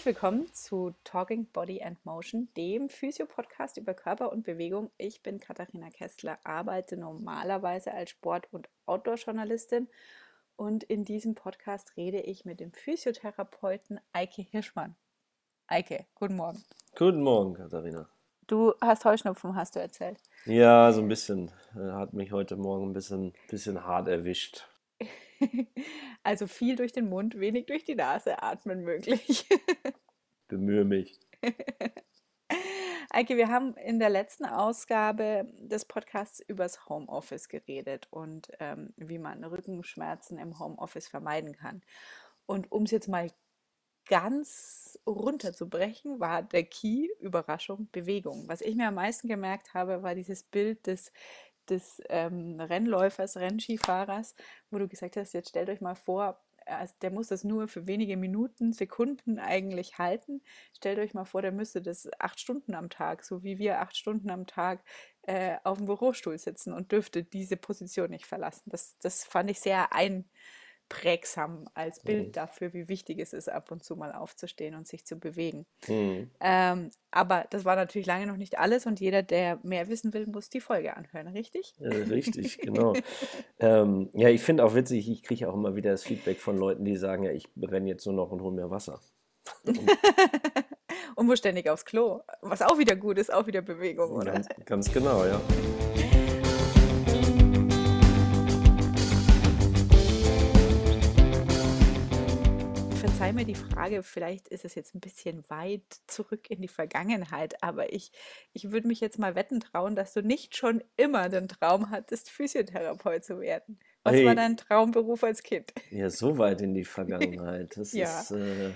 Herzlich willkommen zu Talking Body and Motion, dem Physio-Podcast über Körper und Bewegung. Ich bin Katharina Kessler, arbeite normalerweise als Sport- und Outdoor-Journalistin und in diesem Podcast rede ich mit dem Physiotherapeuten Eike Hirschmann. Eike, guten Morgen. Guten Morgen, Katharina. Du hast Heuschnupfen, hast du erzählt. Ja, so ein bisschen. Hat mich heute Morgen ein bisschen, bisschen hart erwischt. Also viel durch den Mund, wenig durch die Nase atmen möglich. Bemühe mich. Eike, wir haben in der letzten Ausgabe des Podcasts übers Homeoffice geredet und ähm, wie man Rückenschmerzen im Homeoffice vermeiden kann. Und um es jetzt mal ganz runterzubrechen, war der Key Überraschung Bewegung. Was ich mir am meisten gemerkt habe, war dieses Bild des des ähm, Rennläufers, Rennskifahrers, wo du gesagt hast, jetzt stellt euch mal vor, also der muss das nur für wenige Minuten, Sekunden eigentlich halten. Stellt euch mal vor, der müsste das acht Stunden am Tag, so wie wir acht Stunden am Tag äh, auf dem Bürostuhl sitzen und dürfte diese Position nicht verlassen. Das, das fand ich sehr ein, prägsam als Bild mhm. dafür, wie wichtig es ist, ab und zu mal aufzustehen und sich zu bewegen. Mhm. Ähm, aber das war natürlich lange noch nicht alles und jeder, der mehr wissen will, muss die Folge anhören, richtig? Ja, richtig, genau. ähm, ja, ich finde auch witzig, ich kriege auch immer wieder das Feedback von Leuten, die sagen, ja, ich renne jetzt nur noch und hole mir Wasser. und muss ständig aufs Klo, was auch wieder gut ist, auch wieder Bewegung, oder? Ganz, ganz genau, ja. Verzeih mir die Frage, vielleicht ist es jetzt ein bisschen weit zurück in die Vergangenheit, aber ich, ich würde mich jetzt mal wetten trauen, dass du nicht schon immer den Traum hattest, Physiotherapeut zu werden. Was hey. war dein Traumberuf als Kind? Ja, so weit in die Vergangenheit. Das ja. ist, äh,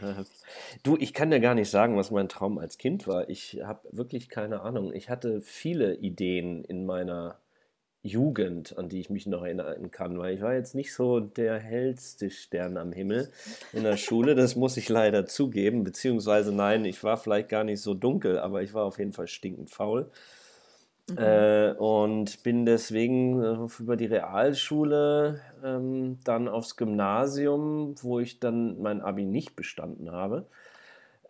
du, ich kann dir gar nicht sagen, was mein Traum als Kind war. Ich habe wirklich keine Ahnung. Ich hatte viele Ideen in meiner Jugend, an die ich mich noch erinnern kann, weil ich war jetzt nicht so der hellste Stern am Himmel in der Schule, das muss ich leider zugeben, beziehungsweise nein, ich war vielleicht gar nicht so dunkel, aber ich war auf jeden Fall stinkend faul. Mhm. Äh, und bin deswegen äh, über die Realschule ähm, dann aufs Gymnasium, wo ich dann mein Abi nicht bestanden habe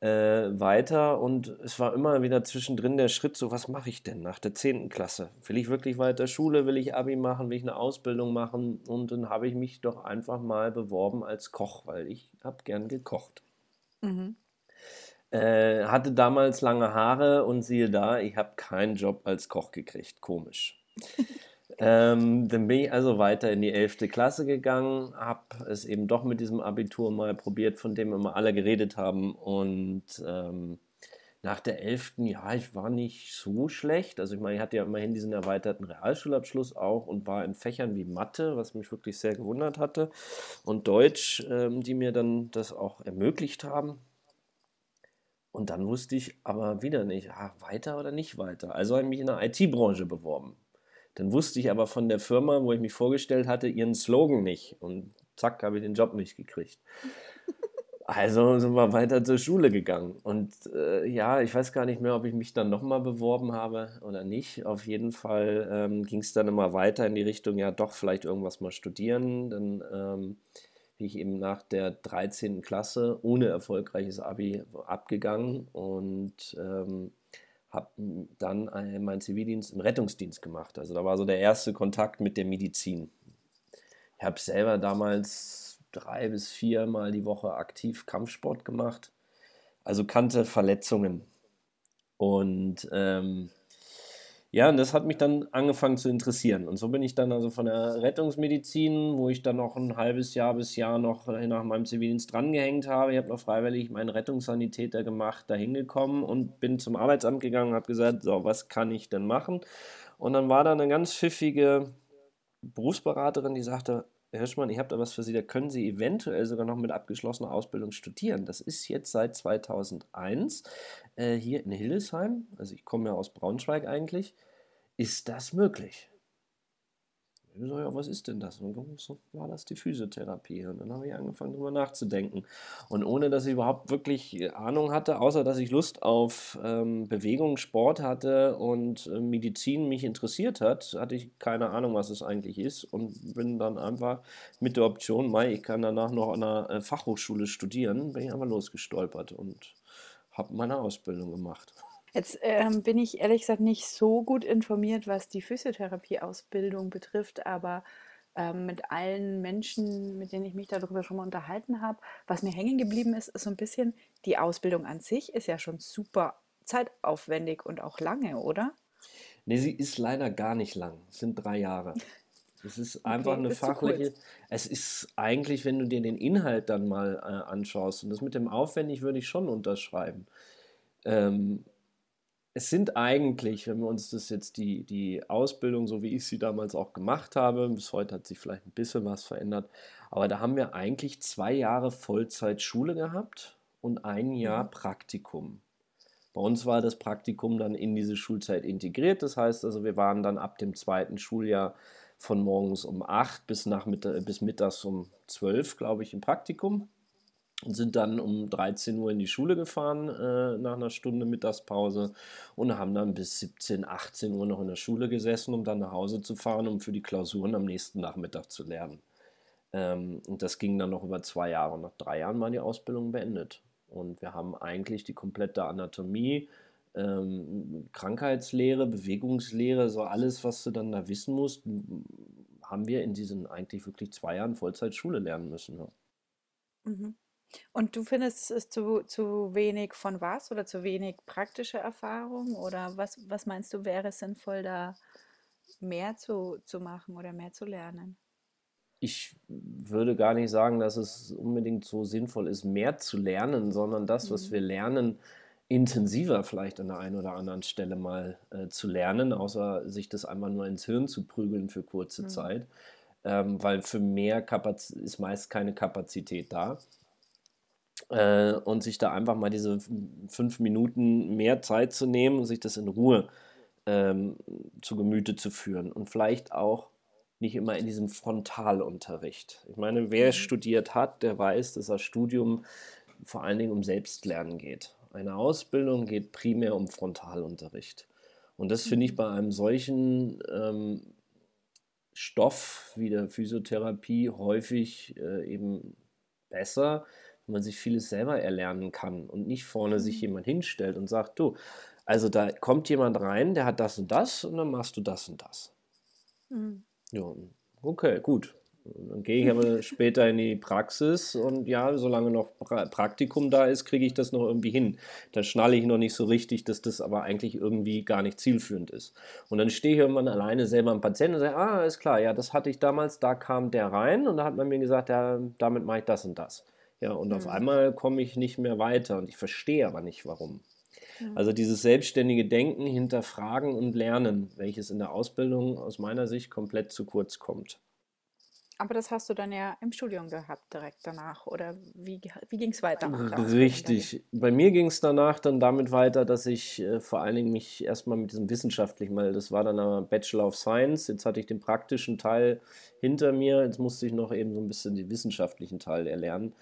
äh, weiter und es war immer wieder zwischendrin der Schritt, so was mache ich denn nach der 10. Klasse? Will ich wirklich weiter Schule? Will ich Abi machen? Will ich eine Ausbildung machen? Und dann habe ich mich doch einfach mal beworben als Koch, weil ich habe gern gekocht. Mhm. Äh, hatte damals lange Haare und siehe da, ich habe keinen Job als Koch gekriegt. Komisch. Ähm, dann bin ich also weiter in die 11. Klasse gegangen, habe es eben doch mit diesem Abitur mal probiert, von dem immer alle geredet haben. Und ähm, nach der 11. ja, ich war nicht so schlecht. Also ich meine, ich hatte ja immerhin diesen erweiterten Realschulabschluss auch und war in Fächern wie Mathe, was mich wirklich sehr gewundert hatte, und Deutsch, ähm, die mir dann das auch ermöglicht haben. Und dann wusste ich aber wieder nicht, ah, weiter oder nicht weiter. Also habe ich mich in der IT-Branche beworben. Dann wusste ich aber von der Firma, wo ich mich vorgestellt hatte, ihren Slogan nicht. Und zack, habe ich den Job nicht gekriegt. Also sind wir weiter zur Schule gegangen. Und äh, ja, ich weiß gar nicht mehr, ob ich mich dann nochmal beworben habe oder nicht. Auf jeden Fall ähm, ging es dann immer weiter in die Richtung, ja, doch vielleicht irgendwas mal studieren. Dann ähm, bin ich eben nach der 13. Klasse ohne erfolgreiches Abi abgegangen und ähm, habe dann meinen Zivildienst im Rettungsdienst gemacht. Also da war so der erste Kontakt mit der Medizin. Ich habe selber damals drei bis viermal die Woche aktiv Kampfsport gemacht, also kannte Verletzungen. Und ähm, ja, und das hat mich dann angefangen zu interessieren. Und so bin ich dann also von der Rettungsmedizin, wo ich dann noch ein halbes Jahr bis Jahr noch nach meinem Zivildienst drangehängt habe. Ich habe noch freiwillig meinen Rettungssanitäter gemacht, da hingekommen und bin zum Arbeitsamt gegangen und habe gesagt, so, was kann ich denn machen? Und dann war da eine ganz pfiffige Berufsberaterin, die sagte, Herr Hirschmann, ich habe da was für Sie, da können Sie eventuell sogar noch mit abgeschlossener Ausbildung studieren. Das ist jetzt seit 2001 äh, hier in Hildesheim, also ich komme ja aus Braunschweig eigentlich, ist das möglich. Ich so, ja, was ist denn das? Und dann so, war das die Physiotherapie. Und dann habe ich angefangen, darüber nachzudenken. Und ohne, dass ich überhaupt wirklich Ahnung hatte, außer dass ich Lust auf ähm, Bewegung, Sport hatte und äh, Medizin mich interessiert hat, hatte ich keine Ahnung, was es eigentlich ist. Und bin dann einfach mit der Option, Mai, ich kann danach noch an einer äh, Fachhochschule studieren, bin ich einfach losgestolpert. Und habe meine Ausbildung gemacht. Jetzt ähm, bin ich ehrlich gesagt nicht so gut informiert, was die Physiotherapie-Ausbildung betrifft, aber ähm, mit allen Menschen, mit denen ich mich darüber schon mal unterhalten habe, was mir hängen geblieben ist, ist so ein bisschen, die Ausbildung an sich ist ja schon super zeitaufwendig und auch lange, oder? Nee, sie ist leider gar nicht lang. Es sind drei Jahre. Es ist einfach okay, eine fachliche. Es ist eigentlich, wenn du dir den Inhalt dann mal äh, anschaust, und das mit dem aufwendig würde ich schon unterschreiben. Ähm, es sind eigentlich, wenn wir uns das jetzt die, die Ausbildung, so wie ich sie damals auch gemacht habe, bis heute hat sich vielleicht ein bisschen was verändert, aber da haben wir eigentlich zwei Jahre Vollzeitschule gehabt und ein Jahr mhm. Praktikum. Bei uns war das Praktikum dann in diese Schulzeit integriert. Das heißt also, wir waren dann ab dem zweiten Schuljahr von morgens um 8 bis, Nachmittag, bis mittags um 12, glaube ich, im Praktikum und sind dann um 13 Uhr in die Schule gefahren äh, nach einer Stunde Mittagspause und haben dann bis 17, 18 Uhr noch in der Schule gesessen, um dann nach Hause zu fahren, um für die Klausuren am nächsten Nachmittag zu lernen. Ähm, und das ging dann noch über zwei Jahre. Nach drei Jahren war die Ausbildung beendet. Und wir haben eigentlich die komplette Anatomie, ähm, Krankheitslehre, Bewegungslehre, so alles, was du dann da wissen musst, haben wir in diesen eigentlich wirklich zwei Jahren Vollzeitschule lernen müssen. Ja. Mhm. Und du findest, es ist zu, zu wenig von was oder zu wenig praktische Erfahrung? Oder was, was meinst du, wäre es sinnvoll, da mehr zu, zu machen oder mehr zu lernen? ich würde gar nicht sagen, dass es unbedingt so sinnvoll ist, mehr zu lernen, sondern das, was mhm. wir lernen, intensiver vielleicht an der einen oder anderen Stelle mal äh, zu lernen, außer sich das einfach nur ins Hirn zu prügeln für kurze mhm. Zeit, ähm, weil für mehr Kapaz ist meist keine Kapazität da. Äh, und sich da einfach mal diese fünf Minuten mehr Zeit zu nehmen und sich das in Ruhe ähm, zu Gemüte zu führen und vielleicht auch nicht immer in diesem Frontalunterricht. Ich meine, wer mhm. studiert hat, der weiß, dass das Studium vor allen Dingen um Selbstlernen geht. Eine Ausbildung geht primär um Frontalunterricht. Und das finde ich mhm. bei einem solchen ähm, Stoff wie der Physiotherapie häufig äh, eben besser, wenn man sich vieles selber erlernen kann und nicht vorne sich mhm. jemand hinstellt und sagt, du, also da kommt jemand rein, der hat das und das und dann machst du das und das. Mhm. Ja, okay, gut. Dann gehe ich aber später in die Praxis und ja, solange noch Praktikum da ist, kriege ich das noch irgendwie hin. Da schnalle ich noch nicht so richtig, dass das aber eigentlich irgendwie gar nicht zielführend ist. Und dann stehe ich irgendwann alleine selber am Patienten und sage, ah, ist klar, ja, das hatte ich damals, da kam der rein und da hat man mir gesagt, ja, damit mache ich das und das. Ja, und mhm. auf einmal komme ich nicht mehr weiter und ich verstehe aber nicht, warum. Also dieses selbstständige Denken, hinterfragen und lernen, welches in der Ausbildung aus meiner Sicht komplett zu kurz kommt. Aber das hast du dann ja im Studium gehabt direkt danach, oder wie, wie ging es weiter? Richtig. Bei mir ging es danach dann damit weiter, dass ich äh, vor allen Dingen mich erstmal mit diesem wissenschaftlichen, weil das war dann ein Bachelor of Science, jetzt hatte ich den praktischen Teil hinter mir, jetzt musste ich noch eben so ein bisschen den wissenschaftlichen Teil erlernen.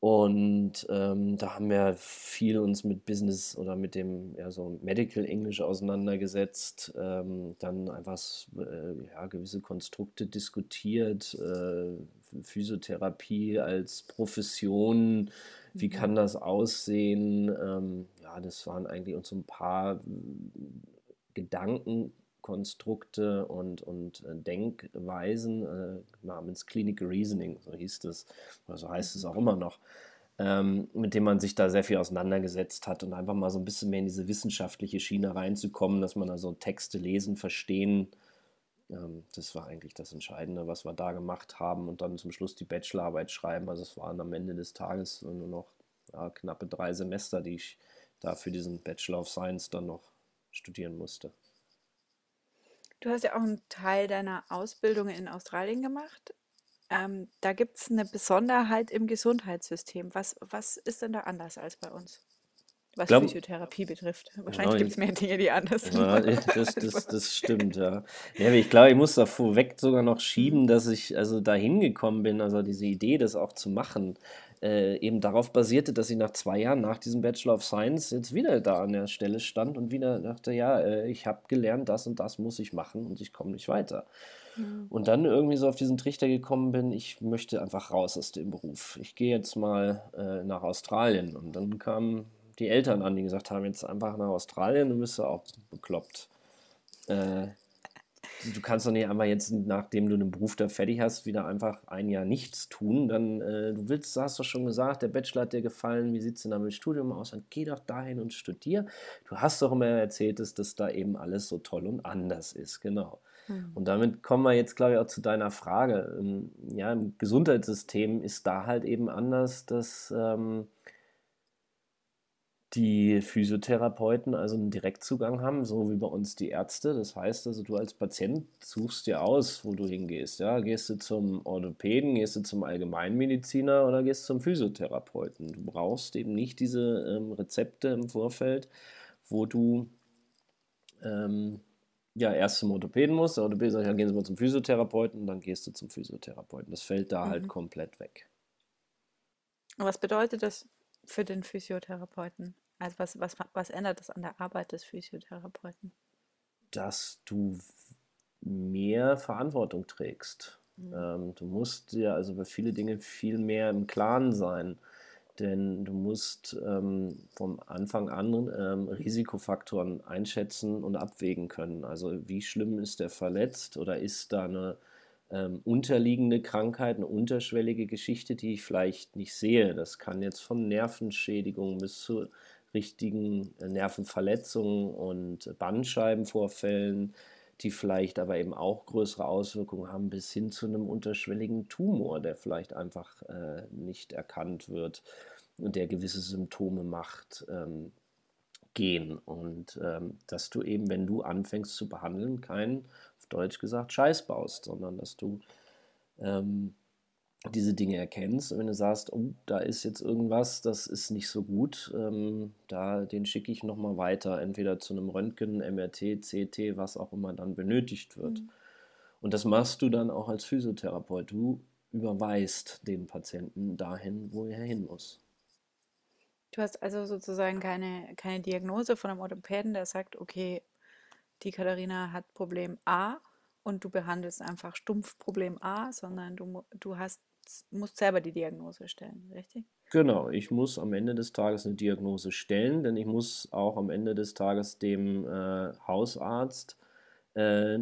Und ähm, da haben wir viel uns mit Business oder mit dem ja, so Medical English auseinandergesetzt, ähm, dann einfach äh, ja, gewisse Konstrukte diskutiert, äh, Physiotherapie als Profession, wie kann das aussehen? Ähm, ja, das waren eigentlich uns so ein paar Gedanken, Konstrukte und, und äh, Denkweisen äh, namens Clinical Reasoning, so hieß es, oder so heißt es auch immer noch, ähm, mit dem man sich da sehr viel auseinandergesetzt hat und einfach mal so ein bisschen mehr in diese wissenschaftliche Schiene reinzukommen, dass man also Texte lesen, verstehen. Ähm, das war eigentlich das Entscheidende, was wir da gemacht haben und dann zum Schluss die Bachelorarbeit schreiben. Also es waren am Ende des Tages nur noch ja, knappe drei Semester, die ich da für diesen Bachelor of Science dann noch studieren musste. Du hast ja auch einen Teil deiner Ausbildung in Australien gemacht. Ähm, da gibt es eine Besonderheit im Gesundheitssystem. Was, was ist denn da anders als bei uns? Was glaub, Physiotherapie betrifft. Wahrscheinlich genau, gibt es mehr Dinge, die anders sind. Ja, das, das, das stimmt, ja. ja. Ich glaube, ich muss da vorweg sogar noch schieben, dass ich also da hingekommen bin, also diese Idee, das auch zu machen, äh, eben darauf basierte, dass ich nach zwei Jahren nach diesem Bachelor of Science jetzt wieder da an der Stelle stand und wieder dachte, ja, äh, ich habe gelernt, das und das muss ich machen und ich komme nicht weiter. Mhm. Und dann irgendwie so auf diesen Trichter gekommen bin, ich möchte einfach raus aus dem Beruf. Ich gehe jetzt mal äh, nach Australien. Und dann kam die Eltern an, die gesagt haben, jetzt einfach nach Australien, du bist ja auch bekloppt. Äh, du kannst doch nicht einmal jetzt, nachdem du den Beruf da fertig hast, wieder einfach ein Jahr nichts tun. Dann, äh, du willst, hast doch schon gesagt, der Bachelor hat dir gefallen, wie sieht es denn da mit dem Studium aus? Dann geh doch dahin und studier. Du hast doch immer erzählt, dass das da eben alles so toll und anders ist, genau. Mhm. Und damit kommen wir jetzt, glaube ich, auch zu deiner Frage. Ähm, ja, im Gesundheitssystem ist da halt eben anders, dass ähm, die Physiotherapeuten also einen Direktzugang haben, so wie bei uns die Ärzte. Das heißt also, du als Patient suchst dir aus, wo du hingehst. Ja? Gehst du zum Orthopäden, gehst du zum Allgemeinmediziner oder gehst zum Physiotherapeuten. Du brauchst eben nicht diese ähm, Rezepte im Vorfeld, wo du ähm, ja erst zum Orthopäden musst. Der Orthopäde sagt, ja, gehen Sie mal zum Physiotherapeuten und dann gehst du zum Physiotherapeuten. Das fällt da halt mhm. halt komplett weg. Was bedeutet das für den Physiotherapeuten? Also was, was, was ändert das an der Arbeit des Physiotherapeuten? Dass du mehr Verantwortung trägst. Mhm. Ähm, du musst dir also über viele Dinge viel mehr im Klaren sein. Denn du musst ähm, vom Anfang an ähm, Risikofaktoren einschätzen und abwägen können. Also wie schlimm ist der verletzt oder ist da eine ähm, unterliegende Krankheit, eine unterschwellige Geschichte, die ich vielleicht nicht sehe. Das kann jetzt von Nervenschädigungen bis zu richtigen äh, Nervenverletzungen und Bandscheibenvorfällen, die vielleicht aber eben auch größere Auswirkungen haben, bis hin zu einem unterschwelligen Tumor, der vielleicht einfach äh, nicht erkannt wird und der gewisse Symptome macht. Ähm, gehen und ähm, dass du eben, wenn du anfängst zu behandeln, keinen Deutsch gesagt, Scheiß baust, sondern dass du ähm, diese Dinge erkennst. Und wenn du sagst, oh, da ist jetzt irgendwas, das ist nicht so gut, ähm, da den schicke ich nochmal weiter, entweder zu einem Röntgen, MRT, CT, was auch immer dann benötigt wird. Mhm. Und das machst du dann auch als Physiotherapeut. Du überweist den Patienten dahin, wo er hin muss. Du hast also sozusagen keine, keine Diagnose von einem Orthopäden, der sagt, okay, die Katharina hat Problem A und du behandelst einfach stumpf Problem A, sondern du, du hast, musst selber die Diagnose stellen, richtig? Genau, ich muss am Ende des Tages eine Diagnose stellen, denn ich muss auch am Ende des Tages dem äh, Hausarzt äh,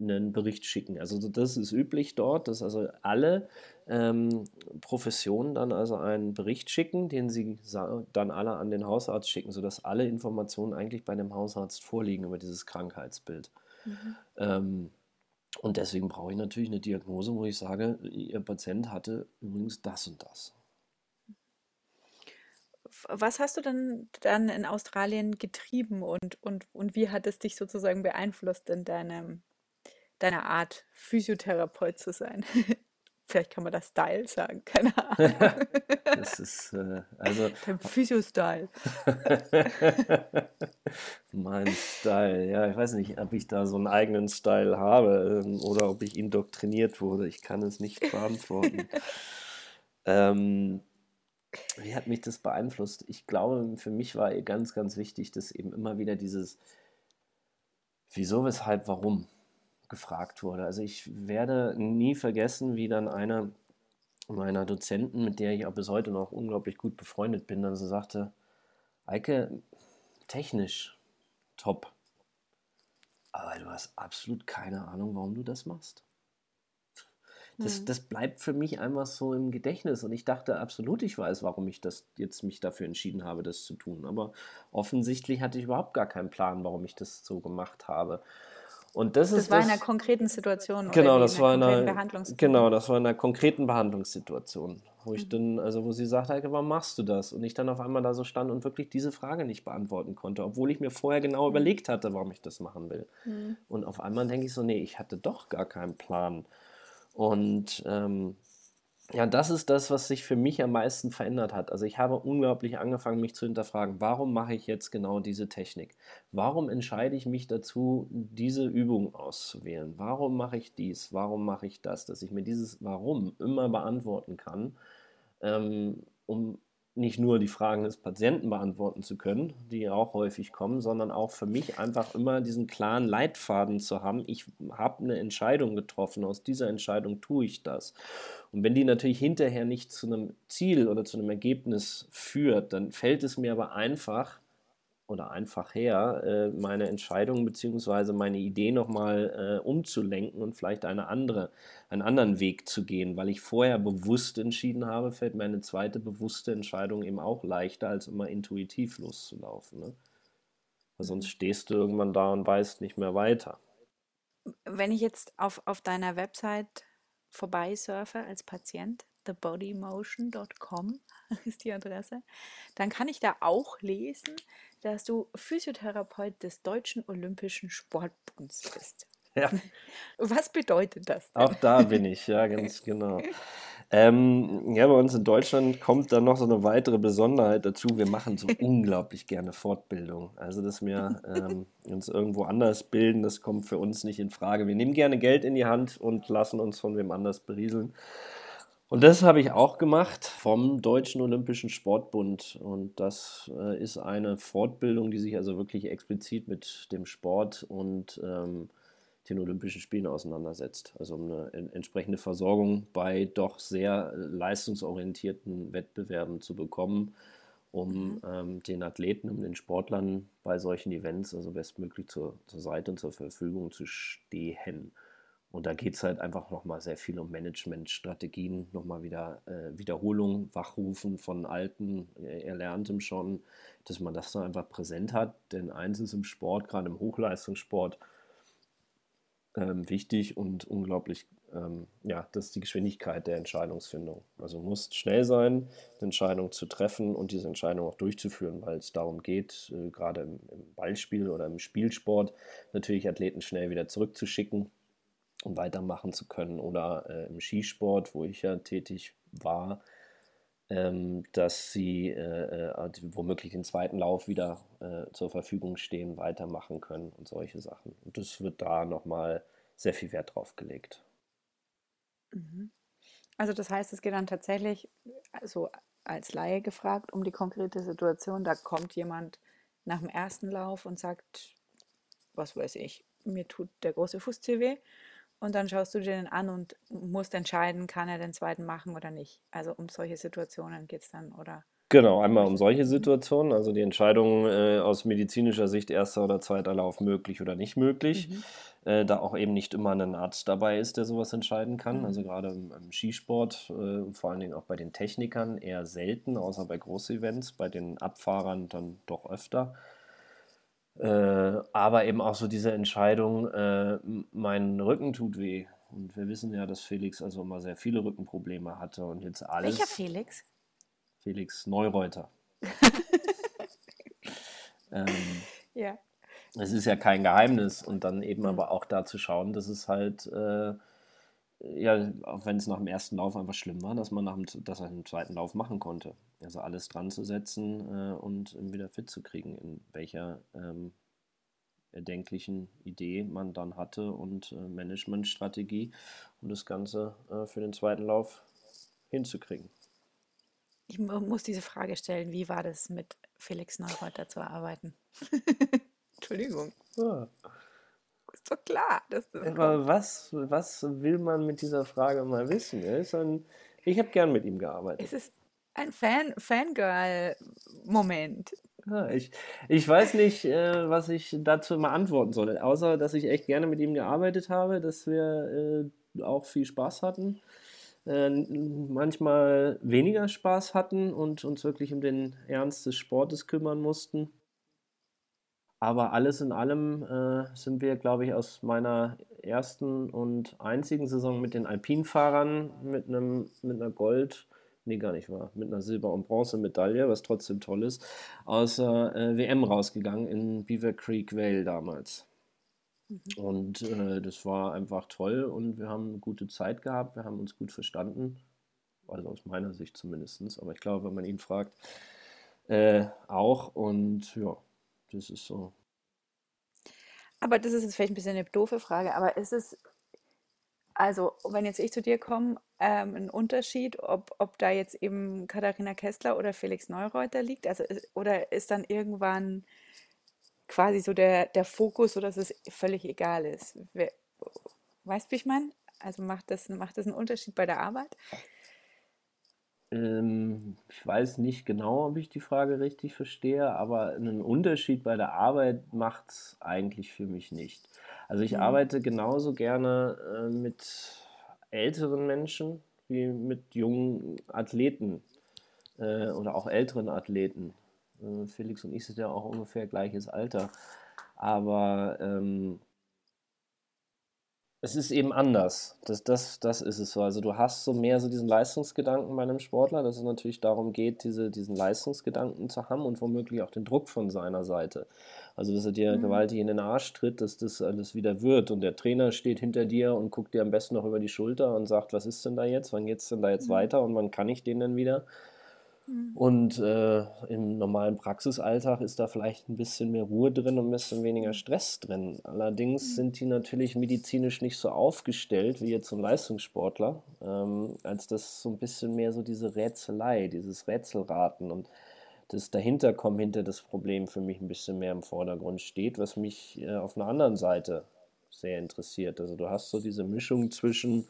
einen Bericht schicken. Also das ist üblich dort, dass also alle ähm, Professionen dann also einen Bericht schicken, den sie dann alle an den Hausarzt schicken, sodass alle Informationen eigentlich bei dem Hausarzt vorliegen über dieses Krankheitsbild. Mhm. Ähm, und deswegen brauche ich natürlich eine Diagnose, wo ich sage, Ihr Patient hatte übrigens das und das. Was hast du denn dann in Australien getrieben und, und, und wie hat es dich sozusagen beeinflusst in deinem deiner Art, Physiotherapeut zu sein. Vielleicht kann man das Style sagen, keine Ahnung. das ist, äh, also. Dein Physio-Style. mein Style, ja, ich weiß nicht, ob ich da so einen eigenen Style habe ähm, oder ob ich indoktriniert wurde. Ich kann es nicht beantworten. ähm, wie hat mich das beeinflusst? Ich glaube, für mich war ganz, ganz wichtig, dass eben immer wieder dieses Wieso, weshalb, warum gefragt wurde. Also ich werde nie vergessen, wie dann einer meiner Dozenten, mit der ich auch bis heute noch unglaublich gut befreundet bin, dann so sagte, Eike, technisch top, aber du hast absolut keine Ahnung, warum du das machst. Das, mhm. das bleibt für mich einfach so im Gedächtnis und ich dachte absolut, ich weiß, warum ich das jetzt mich dafür entschieden habe, das zu tun. Aber offensichtlich hatte ich überhaupt gar keinen Plan, warum ich das so gemacht habe. Und das, das ist war das, in einer konkreten Situation. Genau, das in war in einer, genau, das war in einer konkreten Behandlungssituation, wo ich mhm. dann, also wo sie sagte, warum machst du das? Und ich dann auf einmal da so stand und wirklich diese Frage nicht beantworten konnte, obwohl ich mir vorher genau mhm. überlegt hatte, warum ich das machen will. Mhm. Und auf einmal denke ich so, nee, ich hatte doch gar keinen Plan. Und ähm, ja, das ist das, was sich für mich am meisten verändert hat. Also ich habe unglaublich angefangen, mich zu hinterfragen, warum mache ich jetzt genau diese Technik? Warum entscheide ich mich dazu, diese Übung auszuwählen? Warum mache ich dies? Warum mache ich das? Dass ich mir dieses Warum immer beantworten kann, ähm, um nicht nur die Fragen des Patienten beantworten zu können, die auch häufig kommen, sondern auch für mich einfach immer diesen klaren Leitfaden zu haben. Ich habe eine Entscheidung getroffen, aus dieser Entscheidung tue ich das. Und wenn die natürlich hinterher nicht zu einem Ziel oder zu einem Ergebnis führt, dann fällt es mir aber einfach, oder einfach her, äh, meine Entscheidung bzw. meine Idee nochmal äh, umzulenken und vielleicht eine andere, einen anderen Weg zu gehen, weil ich vorher bewusst entschieden habe, fällt mir eine zweite bewusste Entscheidung eben auch leichter, als immer intuitiv loszulaufen. Ne? Weil sonst stehst du irgendwann da und weißt nicht mehr weiter. Wenn ich jetzt auf, auf deiner Website vorbeisurfe als Patient, thebodymotion.com ist die Adresse, dann kann ich da auch lesen, dass du Physiotherapeut des Deutschen Olympischen Sportbunds bist. Ja. Was bedeutet das? Denn? Auch da bin ich, ja, ganz genau. Ähm, ja, bei uns in Deutschland kommt dann noch so eine weitere Besonderheit dazu. Wir machen so unglaublich gerne Fortbildung. Also, dass wir ähm, uns irgendwo anders bilden, das kommt für uns nicht in Frage. Wir nehmen gerne Geld in die Hand und lassen uns von wem anders berieseln. Und das habe ich auch gemacht vom Deutschen Olympischen Sportbund. Und das äh, ist eine Fortbildung, die sich also wirklich explizit mit dem Sport und ähm, den Olympischen Spielen auseinandersetzt. Also um eine entsprechende Versorgung bei doch sehr leistungsorientierten Wettbewerben zu bekommen, um mhm. ähm, den Athleten, um den Sportlern bei solchen Events also bestmöglich zur, zur Seite und zur Verfügung zu stehen. Und da geht es halt einfach nochmal sehr viel um Managementstrategien, nochmal wieder äh, Wiederholung, Wachrufen von Alten, äh, Erlerntem schon, dass man das dann einfach präsent hat. Denn eins ist im Sport, gerade im Hochleistungssport, ähm, wichtig und unglaublich, ähm, ja, das ist die Geschwindigkeit der Entscheidungsfindung. Also muss schnell sein, eine Entscheidung zu treffen und diese Entscheidung auch durchzuführen, weil es darum geht, äh, gerade im, im Ballspiel oder im Spielsport, natürlich Athleten schnell wieder zurückzuschicken um weitermachen zu können. Oder äh, im Skisport, wo ich ja tätig war, ähm, dass sie äh, äh, womöglich den zweiten Lauf wieder äh, zur Verfügung stehen, weitermachen können und solche Sachen. Und das wird da nochmal sehr viel Wert drauf gelegt. Mhm. Also das heißt, es geht dann tatsächlich, also als Laie gefragt, um die konkrete Situation, da kommt jemand nach dem ersten Lauf und sagt, was weiß ich, mir tut der große Fußzeh weh und dann schaust du dir den an und musst entscheiden, kann er den zweiten machen oder nicht. Also um solche Situationen geht es dann, oder? Genau, einmal um solche Situationen, also die Entscheidung äh, aus medizinischer Sicht, erster oder zweiter Lauf möglich oder nicht möglich, mhm. äh, da auch eben nicht immer ein Arzt dabei ist, der sowas entscheiden kann. Mhm. Also gerade im, im Skisport, äh, vor allen Dingen auch bei den Technikern eher selten, außer bei Großevents, bei den Abfahrern dann doch öfter. Äh, aber eben auch so diese Entscheidung, äh, mein Rücken tut weh. Und wir wissen ja, dass Felix also immer sehr viele Rückenprobleme hatte und jetzt alles. Welcher Felix? Felix Neureuter. ähm, ja. Es ist ja kein Geheimnis und dann eben mhm. aber auch da zu schauen, dass es halt äh, ja, auch wenn es nach dem ersten Lauf einfach schlimm war, dass man nach dem, dass er einen zweiten Lauf machen konnte. Also alles dran zu setzen äh, und ihn wieder fit zu kriegen, in welcher ähm, erdenklichen Idee man dann hatte und äh, Managementstrategie, um das Ganze äh, für den zweiten Lauf hinzukriegen. Ich muss diese Frage stellen, wie war das mit Felix Neureuter zu arbeiten? Entschuldigung. Ja. Ist doch klar, dass das Aber was, was will man mit dieser Frage mal wissen? Ein, ich habe gern mit ihm gearbeitet. Es ist ein Fan, Fangirl-Moment. Ja, ich, ich weiß nicht, äh, was ich dazu mal antworten soll, außer dass ich echt gerne mit ihm gearbeitet habe, dass wir äh, auch viel Spaß hatten, äh, manchmal weniger Spaß hatten und uns wirklich um den Ernst des Sportes kümmern mussten. Aber alles in allem äh, sind wir, glaube ich, aus meiner ersten und einzigen Saison mit den Alpinfahrern mit einem mit einer Gold, nee gar nicht wahr, mit einer Silber- und Bronzemedaille, was trotzdem toll ist, aus der äh, WM rausgegangen in Beaver Creek Vale damals. Mhm. Und äh, das war einfach toll und wir haben eine gute Zeit gehabt, wir haben uns gut verstanden, also aus meiner Sicht zumindest, aber ich glaube, wenn man ihn fragt, äh, auch und ja, das ist so. Aber das ist jetzt vielleicht ein bisschen eine doofe Frage, aber ist es, Also, wenn jetzt ich zu dir komme, ähm, ein Unterschied, ob, ob da jetzt eben Katharina Kessler oder Felix Neureuter liegt? Also, oder ist dann irgendwann quasi so der, der Fokus, sodass es völlig egal ist? Wer, weißt du, wie ich meine? Also macht das, macht das einen Unterschied bei der Arbeit? Ähm, ich weiß nicht genau, ob ich die Frage richtig verstehe, aber einen Unterschied bei der Arbeit macht es eigentlich für mich nicht. Also ich mhm. arbeite genauso gerne äh, mit älteren Menschen wie mit jungen Athleten äh, oder auch älteren Athleten. Äh, Felix und ich sind ja auch ungefähr gleiches Alter. Aber ähm, es ist eben anders. Das, das, das ist es so. Also du hast so mehr so diesen Leistungsgedanken bei einem Sportler, dass es natürlich darum geht, diese, diesen Leistungsgedanken zu haben und womöglich auch den Druck von seiner Seite. Also dass er dir mhm. gewaltig in den Arsch tritt, dass das alles wieder wird. Und der Trainer steht hinter dir und guckt dir am besten noch über die Schulter und sagt, was ist denn da jetzt? Wann geht es denn da jetzt mhm. weiter und wann kann ich den denn wieder? Mhm. Und äh, im normalen Praxisalltag ist da vielleicht ein bisschen mehr Ruhe drin und ein bisschen weniger. Stress drin. Allerdings mhm. sind die natürlich medizinisch nicht so aufgestellt wie jetzt so ein Leistungssportler, ähm, als das so ein bisschen mehr so diese Rätselei, dieses Rätselraten und das Dahinterkommen hinter das Problem für mich ein bisschen mehr im Vordergrund steht, was mich äh, auf einer anderen Seite sehr interessiert. Also du hast so diese Mischung zwischen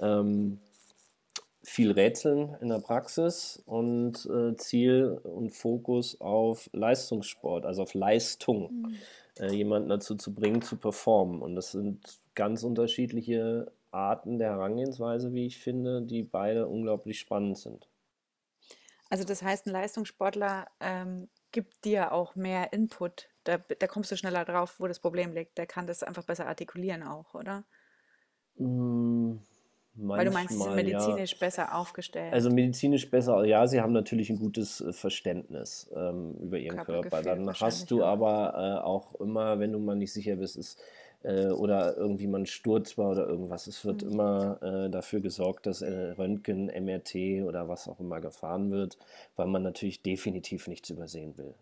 ähm, viel Rätseln in der Praxis und äh, Ziel und Fokus auf Leistungssport, also auf Leistung, mhm. äh, jemanden dazu zu bringen, zu performen. Und das sind ganz unterschiedliche Arten der Herangehensweise, wie ich finde, die beide unglaublich spannend sind. Also das heißt, ein Leistungssportler ähm, gibt dir auch mehr Input. Da, da kommst du schneller drauf, wo das Problem liegt. Der kann das einfach besser artikulieren auch, oder? Mmh Manchmal, Weil du meinst, sie sind medizinisch ja. besser aufgestellt. Also medizinisch besser, ja, sie haben natürlich ein gutes äh, Verständnis ähm, über ihren Körper. Dann hast du aber äh, auch immer, wenn du mal nicht sicher bist, ist, äh, oder irgendwie man Sturz war oder irgendwas, es wird mhm. immer äh, dafür gesorgt, dass äh, Röntgen, MRT oder was auch immer gefahren wird, weil man natürlich definitiv nichts übersehen will.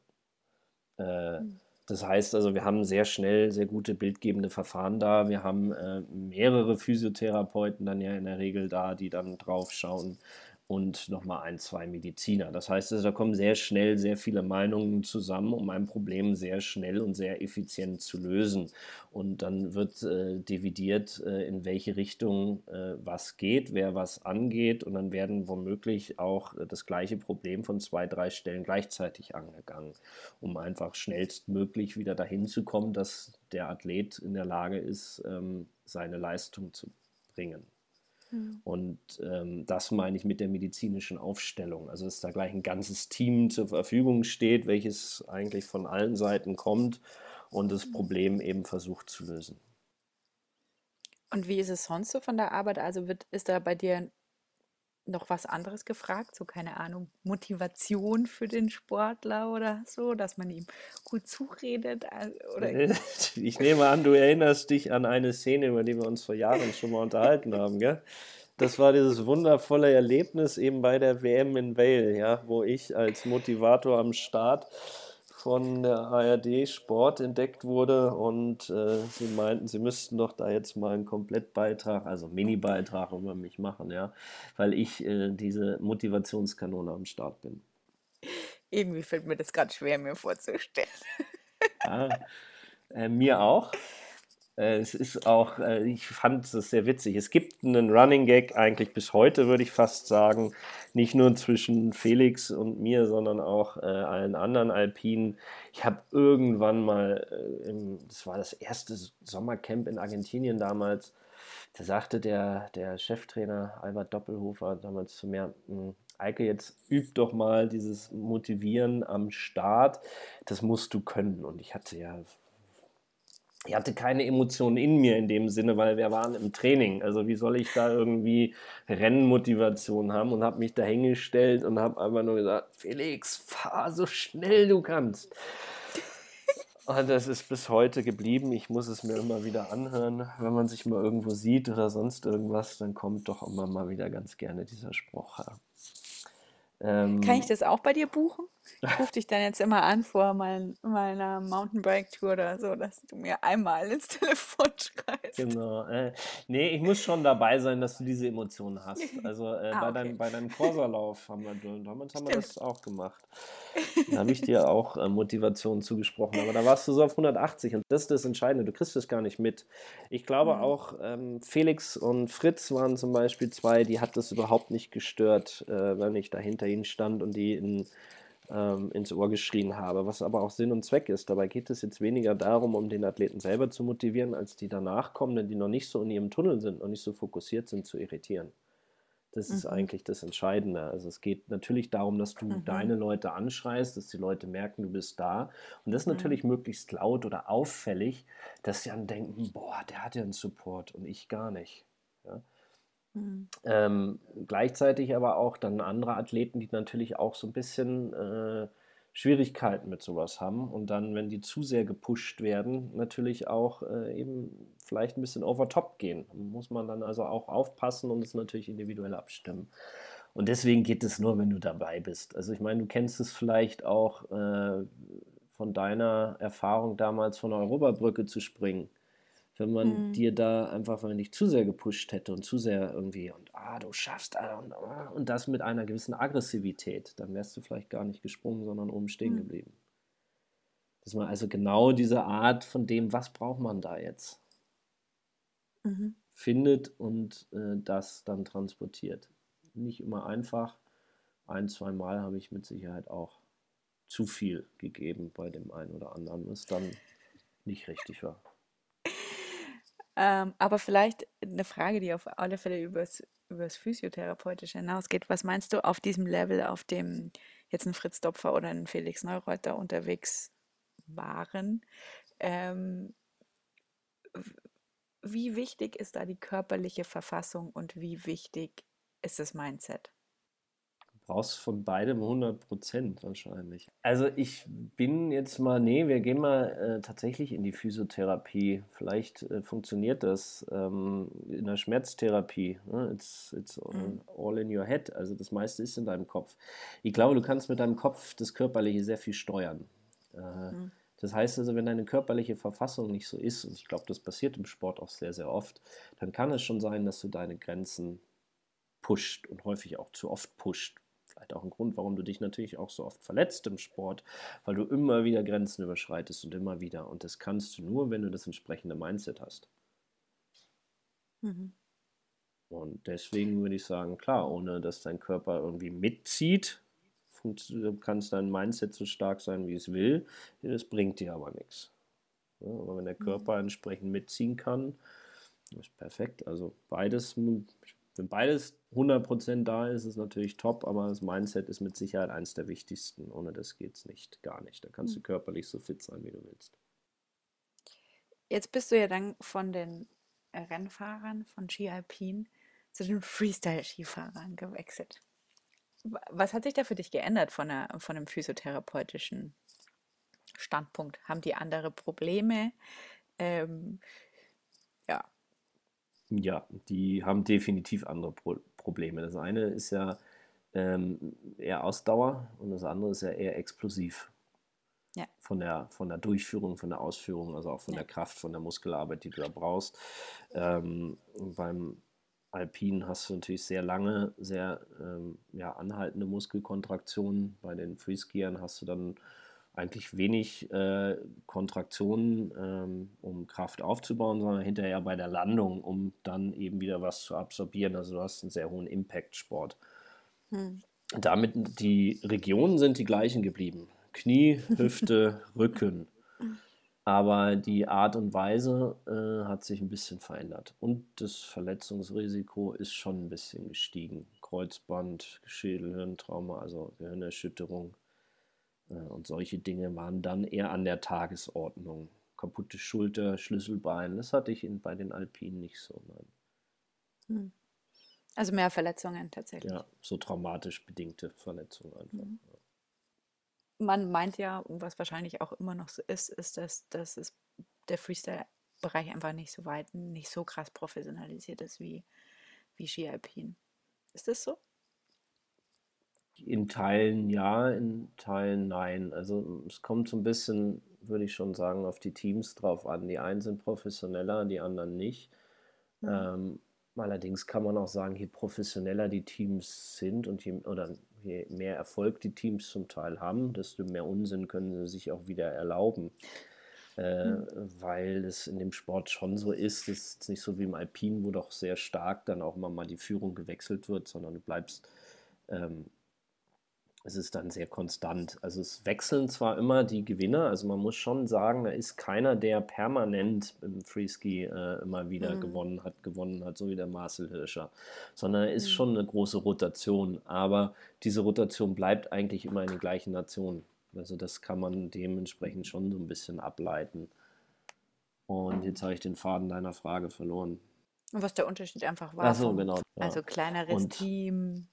Mhm. Das heißt also, wir haben sehr schnell sehr gute bildgebende Verfahren da. Wir haben äh, mehrere Physiotherapeuten dann ja in der Regel da, die dann drauf schauen, und nochmal ein, zwei Mediziner. Das heißt, also, da kommen sehr schnell sehr viele Meinungen zusammen, um ein Problem sehr schnell und sehr effizient zu lösen. Und dann wird äh, dividiert, äh, in welche Richtung äh, was geht, wer was angeht. Und dann werden womöglich auch äh, das gleiche Problem von zwei, drei Stellen gleichzeitig angegangen, um einfach schnellstmöglich wieder dahin zu kommen, dass der Athlet in der Lage ist, ähm, seine Leistung zu bringen. Mhm. Und ähm, das meine ich mit der medizinischen Aufstellung. Also, dass da gleich ein ganzes Team zur Verfügung steht, welches eigentlich von allen Seiten kommt und das mhm. Problem eben versucht zu lösen. Und wie ist es sonst so von der Arbeit? Also wird, ist da bei dir noch was anderes gefragt? So, keine Ahnung, Motivation für den Sportler oder so, dass man ihm gut zuredet? Äh, oder? Ich nehme an, du erinnerst dich an eine Szene, über die wir uns vor Jahren schon mal unterhalten haben, gell? Das war dieses wundervolle Erlebnis eben bei der WM in Vale, ja, wo ich als Motivator am Start von der ARD Sport entdeckt wurde und äh, sie meinten, sie müssten doch da jetzt mal einen Komplettbeitrag, also Mini-Beitrag über mich machen, ja, weil ich äh, diese Motivationskanone am Start bin. Irgendwie fällt mir das gerade schwer, mir vorzustellen. ja, äh, mir auch. Äh, es ist auch, äh, ich fand es sehr witzig. Es gibt einen Running Gag eigentlich bis heute, würde ich fast sagen. Nicht nur zwischen Felix und mir, sondern auch äh, allen anderen Alpinen. Ich habe irgendwann mal, äh, im, das war das erste Sommercamp in Argentinien damals, da sagte der, der Cheftrainer Albert Doppelhofer damals zu mir, hm, Eike, jetzt üb doch mal dieses Motivieren am Start. Das musst du können. Und ich hatte ja ich hatte keine Emotionen in mir in dem Sinne, weil wir waren im Training. Also wie soll ich da irgendwie Rennmotivation haben und habe mich da hingestellt und habe einfach nur gesagt, Felix, fahr so schnell du kannst. Und das ist bis heute geblieben. Ich muss es mir immer wieder anhören. Wenn man sich mal irgendwo sieht oder sonst irgendwas, dann kommt doch immer mal wieder ganz gerne dieser Spruch. Ähm, Kann ich das auch bei dir buchen? Ich rufe dich dann jetzt immer an vor mein, meiner Mountainbike-Tour oder so, dass du mir einmal ins Telefon schreist. Genau. Äh, nee, ich muss schon dabei sein, dass du diese Emotionen hast. Also äh, ah, bei, okay. deinem, bei deinem Corsa-Lauf haben wir, damals haben wir das auch gemacht. Da habe ich dir auch äh, Motivation zugesprochen. Aber da warst du so auf 180 und das ist das Entscheidende. Du kriegst es gar nicht mit. Ich glaube mhm. auch, ähm, Felix und Fritz waren zum Beispiel zwei, die hat das überhaupt nicht gestört, äh, wenn ich da hinter ihnen stand und die in ähm, ins Ohr geschrien habe, was aber auch Sinn und Zweck ist. Dabei geht es jetzt weniger darum, um den Athleten selber zu motivieren, als die danach kommenden, die noch nicht so in ihrem Tunnel sind, noch nicht so fokussiert sind, zu irritieren. Das mhm. ist eigentlich das Entscheidende. Also es geht natürlich darum, dass du mhm. deine Leute anschreist, dass die Leute merken, du bist da. Und das mhm. natürlich möglichst laut oder auffällig, dass sie dann denken, boah, der hat ja einen Support und ich gar nicht. Ja? Mhm. Ähm, gleichzeitig aber auch dann andere Athleten, die natürlich auch so ein bisschen äh, Schwierigkeiten mit sowas haben und dann, wenn die zu sehr gepusht werden, natürlich auch äh, eben vielleicht ein bisschen over top gehen. Muss man dann also auch aufpassen und es natürlich individuell abstimmen. Und deswegen geht es nur, wenn du dabei bist. Also ich meine, du kennst es vielleicht auch äh, von deiner Erfahrung damals von der Europabrücke zu springen wenn man mhm. dir da einfach, wenn nicht zu sehr gepusht hätte und zu sehr irgendwie und ah, du schaffst ah, und, ah, und das mit einer gewissen Aggressivität, dann wärst du vielleicht gar nicht gesprungen, sondern oben stehen mhm. geblieben. Dass man also genau diese Art von dem, was braucht man da jetzt, mhm. findet und äh, das dann transportiert. Nicht immer einfach. Ein, zwei Mal habe ich mit Sicherheit auch zu viel gegeben bei dem einen oder anderen, was dann nicht richtig war. Ähm, aber vielleicht eine Frage, die auf alle Fälle übers, übers Physiotherapeutische hinausgeht. Was meinst du auf diesem Level, auf dem jetzt ein Fritz Dopfer oder ein Felix Neureuter unterwegs waren? Ähm, wie wichtig ist da die körperliche Verfassung und wie wichtig ist das Mindset? Brauchst von beidem 100 Prozent wahrscheinlich. Also ich bin jetzt mal, nee, wir gehen mal äh, tatsächlich in die Physiotherapie. Vielleicht äh, funktioniert das ähm, in der Schmerztherapie. Ne? It's, it's mhm. all in your head. Also das meiste ist in deinem Kopf. Ich glaube, du kannst mit deinem Kopf das Körperliche sehr viel steuern. Äh, mhm. Das heißt also, wenn deine körperliche Verfassung nicht so ist, und ich glaube, das passiert im Sport auch sehr, sehr oft, dann kann es schon sein, dass du deine Grenzen pusht und häufig auch zu oft pusht vielleicht auch ein Grund, warum du dich natürlich auch so oft verletzt im Sport, weil du immer wieder Grenzen überschreitest und immer wieder. Und das kannst du nur, wenn du das entsprechende Mindset hast. Mhm. Und deswegen würde ich sagen, klar, ohne dass dein Körper irgendwie mitzieht, kannst dein Mindset so stark sein, wie es will. Das bringt dir aber nichts. Ja, aber wenn der mhm. Körper entsprechend mitziehen kann, ist perfekt. Also beides, wenn beides 100% da ist, ist natürlich top, aber das Mindset ist mit Sicherheit eines der wichtigsten. Ohne das geht es nicht, gar nicht. Da kannst du hm. körperlich so fit sein, wie du willst. Jetzt bist du ja dann von den Rennfahrern von Ski Alpin zu den Freestyle-Skifahrern gewechselt. Was hat sich da für dich geändert von, der, von einem physiotherapeutischen Standpunkt? Haben die andere Probleme? Ähm, ja. Ja, die haben definitiv andere Pro Probleme. Das eine ist ja ähm, eher Ausdauer und das andere ist ja eher explosiv. Ja. Von, der, von der Durchführung, von der Ausführung, also auch von ja. der Kraft, von der Muskelarbeit, die du da brauchst. Ähm, beim Alpinen hast du natürlich sehr lange, sehr ähm, ja, anhaltende Muskelkontraktionen. Bei den Freeskiern hast du dann eigentlich wenig äh, Kontraktionen, ähm, um Kraft aufzubauen, sondern hinterher bei der Landung, um dann eben wieder was zu absorbieren. Also du hast einen sehr hohen Impact-Sport. Hm. Damit die Regionen sind die gleichen geblieben. Knie, Hüfte, Rücken. Aber die Art und Weise äh, hat sich ein bisschen verändert. Und das Verletzungsrisiko ist schon ein bisschen gestiegen. Kreuzband, Schädelhirntrauma, also Gehirnerschütterung und solche Dinge waren dann eher an der Tagesordnung. Kaputte Schulter, Schlüsselbein, das hatte ich in, bei den Alpinen nicht so. Nein. Hm. Also mehr Verletzungen tatsächlich. Ja, so traumatisch bedingte Verletzungen einfach. Mhm. Man meint ja, was wahrscheinlich auch immer noch so ist, ist, dass, dass es der Freestyle-Bereich einfach nicht so weit, nicht so krass professionalisiert ist wie, wie Ski Alpin. Ist das so? In Teilen ja, in Teilen nein. Also es kommt so ein bisschen, würde ich schon sagen, auf die Teams drauf an. Die einen sind professioneller, die anderen nicht. Mhm. Ähm, allerdings kann man auch sagen, je professioneller die Teams sind und je, oder je mehr Erfolg die Teams zum Teil haben, desto mehr Unsinn können sie sich auch wieder erlauben. Äh, mhm. Weil es in dem Sport schon so ist, es ist nicht so wie im Alpinen, wo doch sehr stark dann auch immer mal die Führung gewechselt wird, sondern du bleibst ähm, es ist dann sehr konstant. Also es wechseln zwar immer die Gewinner, also man muss schon sagen, da ist keiner, der permanent im Freeski äh, immer wieder mhm. gewonnen hat, gewonnen hat, so wie der Marcel Hirscher, sondern es ist mhm. schon eine große Rotation, aber diese Rotation bleibt eigentlich immer in den gleichen Nationen. Also das kann man dementsprechend schon so ein bisschen ableiten. Und jetzt habe ich den Faden deiner Frage verloren. Und was der Unterschied einfach war. Ach so, genau. Ja. Also kleineres und, Team.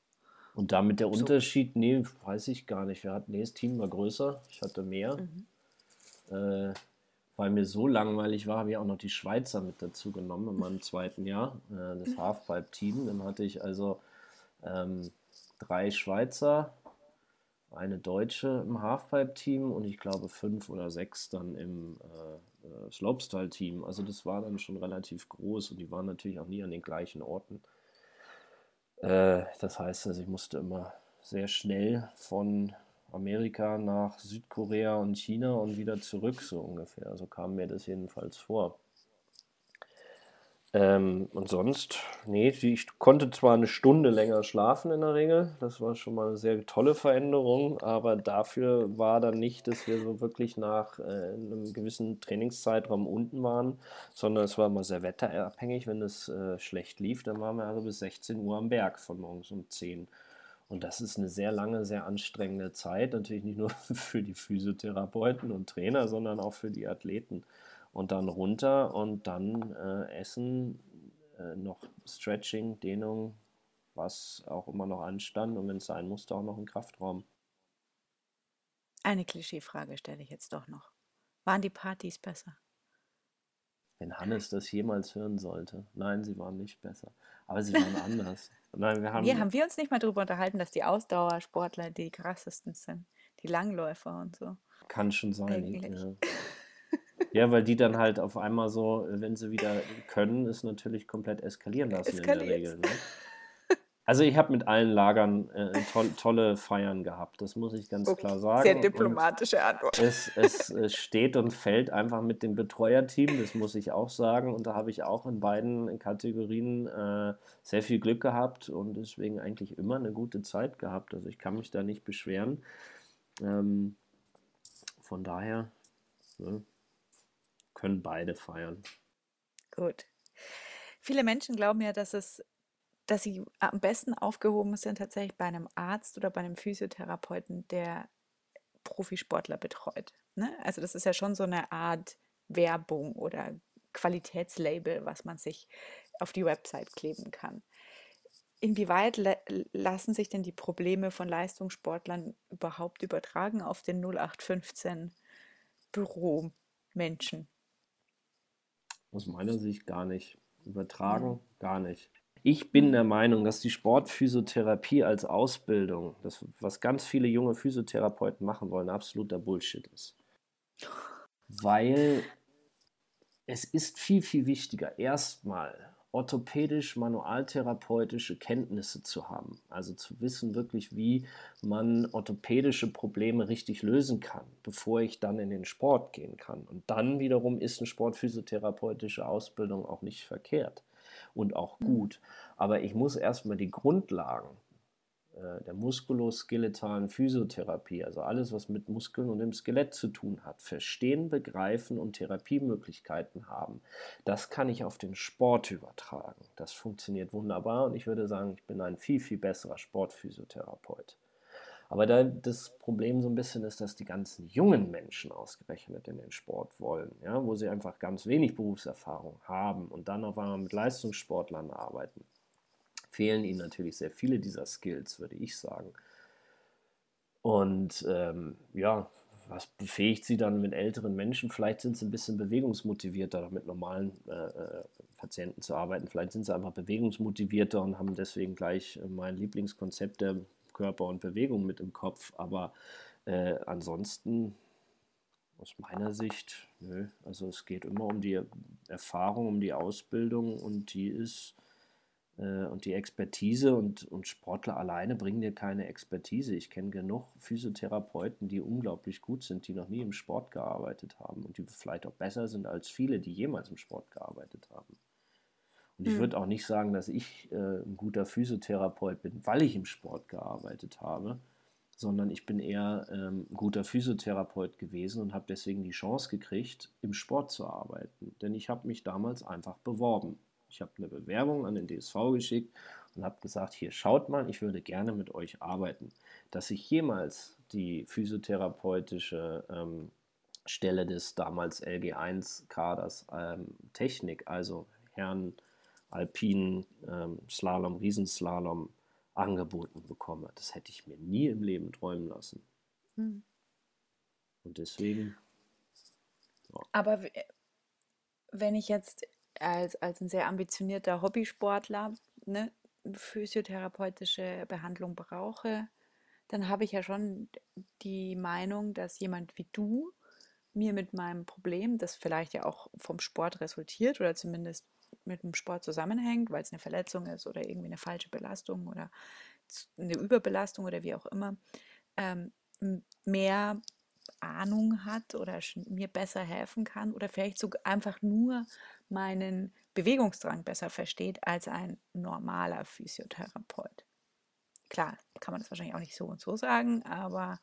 Und damit der so. Unterschied, nee, weiß ich gar nicht. Wir hatten, nee, das Team war größer, ich hatte mehr. Mhm. Äh, weil mir so langweilig war, habe ich auch noch die Schweizer mit dazu genommen in meinem zweiten Jahr, äh, das Halfpipe-Team. Dann hatte ich also ähm, drei Schweizer, eine Deutsche im Halfpipe-Team und ich glaube fünf oder sechs dann im äh, äh Slopestyle-Team. Also das war dann schon relativ groß und die waren natürlich auch nie an den gleichen Orten. Äh, das heißt, also ich musste immer sehr schnell von Amerika nach Südkorea und China und wieder zurück, so ungefähr. So kam mir das jedenfalls vor. Ähm, und sonst, nee, ich konnte zwar eine Stunde länger schlafen in der Regel, das war schon mal eine sehr tolle Veränderung, aber dafür war dann nicht, dass wir so wirklich nach äh, einem gewissen Trainingszeitraum unten waren, sondern es war immer sehr wetterabhängig. Wenn es äh, schlecht lief, dann waren wir also bis 16 Uhr am Berg von morgens um 10. Und das ist eine sehr lange, sehr anstrengende Zeit, natürlich nicht nur für die Physiotherapeuten und Trainer, sondern auch für die Athleten und dann runter und dann äh, essen, äh, noch Stretching, Dehnung, was auch immer noch anstand und wenn es sein musste, auch noch ein Kraftraum. Eine Klischeefrage stelle ich jetzt doch noch. Waren die Partys besser? Wenn Hannes das jemals hören sollte. Nein, sie waren nicht besser. Aber sie waren anders. Nein, wir haben, wir, haben wir uns nicht mal darüber unterhalten, dass die Ausdauersportler die krassesten sind? Die Langläufer und so. Kann schon sein. Ja. Ja, weil die dann halt auf einmal so, wenn sie wieder können, es natürlich komplett eskalieren lassen Eskaliert. in der Regel. Ne? Also ich habe mit allen Lagern äh, to tolle Feiern gehabt, das muss ich ganz okay. klar sagen. Sehr diplomatische Antwort. Es, es, es, steht und fällt einfach mit dem Betreuerteam, das muss ich auch sagen. Und da habe ich auch in beiden Kategorien äh, sehr viel Glück gehabt und deswegen eigentlich immer eine gute Zeit gehabt. Also ich kann mich da nicht beschweren. Ähm, von daher, ne, können beide feiern. Gut. Viele Menschen glauben ja, dass es dass sie am besten aufgehoben sind tatsächlich bei einem Arzt oder bei einem Physiotherapeuten, der Profisportler betreut. Ne? Also das ist ja schon so eine Art Werbung oder Qualitätslabel, was man sich auf die Website kleben kann. Inwieweit lassen sich denn die Probleme von Leistungssportlern überhaupt übertragen auf den 0815 Büromenschen? Aus meiner Sicht gar nicht. Übertragen gar nicht. Ich bin der Meinung, dass die Sportphysiotherapie als Ausbildung, das, was ganz viele junge Physiotherapeuten machen wollen, absoluter Bullshit ist. Weil es ist viel, viel wichtiger, erstmal orthopädisch-manualtherapeutische Kenntnisse zu haben. Also zu wissen wirklich, wie man orthopädische Probleme richtig lösen kann, bevor ich dann in den Sport gehen kann. Und dann wiederum ist eine sportphysiotherapeutische Ausbildung auch nicht verkehrt und auch mhm. gut. Aber ich muss erstmal die Grundlagen der muskuloskeletalen Physiotherapie, also alles, was mit Muskeln und dem Skelett zu tun hat, verstehen, begreifen und Therapiemöglichkeiten haben. Das kann ich auf den Sport übertragen. Das funktioniert wunderbar und ich würde sagen, ich bin ein viel, viel besserer Sportphysiotherapeut. Aber da das Problem so ein bisschen ist, dass die ganzen jungen Menschen ausgerechnet in den Sport wollen, ja, wo sie einfach ganz wenig Berufserfahrung haben und dann auf einmal mit Leistungssportlern arbeiten fehlen ihnen natürlich sehr viele dieser Skills, würde ich sagen. Und ähm, ja, was befähigt sie dann mit älteren Menschen? Vielleicht sind sie ein bisschen bewegungsmotivierter, mit normalen äh, äh, Patienten zu arbeiten. Vielleicht sind sie einfach bewegungsmotivierter und haben deswegen gleich äh, mein Lieblingskonzept der Körper und Bewegung mit im Kopf. Aber äh, ansonsten, aus meiner Sicht, nö. Also es geht immer um die Erfahrung, um die Ausbildung und die ist und die Expertise und, und Sportler alleine bringen dir keine Expertise. Ich kenne genug Physiotherapeuten, die unglaublich gut sind, die noch nie im Sport gearbeitet haben und die vielleicht auch besser sind als viele, die jemals im Sport gearbeitet haben. Und ich hm. würde auch nicht sagen, dass ich äh, ein guter Physiotherapeut bin, weil ich im Sport gearbeitet habe, sondern ich bin eher ähm, ein guter Physiotherapeut gewesen und habe deswegen die Chance gekriegt, im Sport zu arbeiten. Denn ich habe mich damals einfach beworben. Ich habe eine Bewerbung an den DSV geschickt und habe gesagt, hier schaut mal, ich würde gerne mit euch arbeiten. Dass ich jemals die physiotherapeutische ähm, Stelle des damals LG1-Kaders ähm, Technik, also Herrn Alpinen, ähm, Slalom, Riesenslalom angeboten bekomme. Das hätte ich mir nie im Leben träumen lassen. Hm. Und deswegen. Ja. Aber wenn ich jetzt als, als ein sehr ambitionierter Hobbysportler ne, physiotherapeutische Behandlung brauche, dann habe ich ja schon die Meinung, dass jemand wie du mir mit meinem Problem, das vielleicht ja auch vom Sport resultiert oder zumindest mit dem Sport zusammenhängt, weil es eine Verletzung ist oder irgendwie eine falsche Belastung oder eine Überbelastung oder wie auch immer, ähm, mehr Ahnung hat oder mir besser helfen kann oder vielleicht sogar einfach nur meinen Bewegungsdrang besser versteht als ein normaler Physiotherapeut. Klar, kann man das wahrscheinlich auch nicht so und so sagen, aber